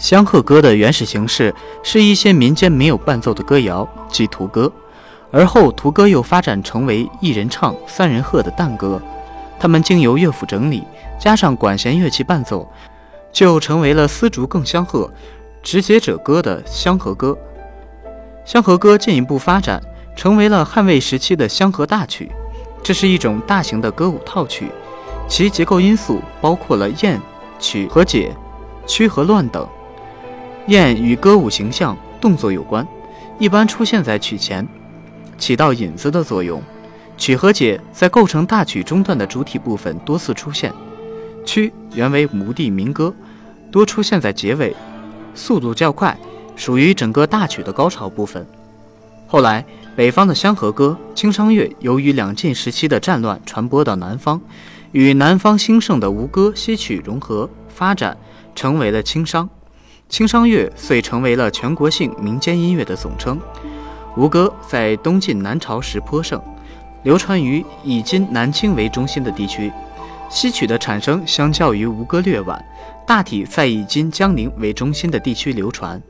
香鹤歌的原始形式是一些民间没有伴奏的歌谣，即图歌。而后图歌又发展成为一人唱、三人和的旦歌。它们经由乐府整理，加上管弦乐器伴奏，就成为了丝竹更香鹤、执节者歌的香和歌。香和歌进一步发展，成为了汉魏时期的香和大曲。这是一种大型的歌舞套曲，其结构因素包括了宴、曲和解、曲和乱等。雁与歌舞形象、动作有关，一般出现在曲前，起到引子的作用。曲和解在构成大曲中段的主体部分多次出现。曲原为墓地民歌，多出现在结尾，速度较快，属于整个大曲的高潮部分。后来，北方的香河歌、清商乐由于两晋时期的战乱传播到南方，与南方兴盛的吴歌、西曲融合发展，成为了清商。清商乐遂成为了全国性民间音乐的总称。吴歌在东晋南朝时颇盛。流传于以今南京为中心的地区，戏曲的产生相较于吴歌略晚，大体在以今江宁为中心的地区流传。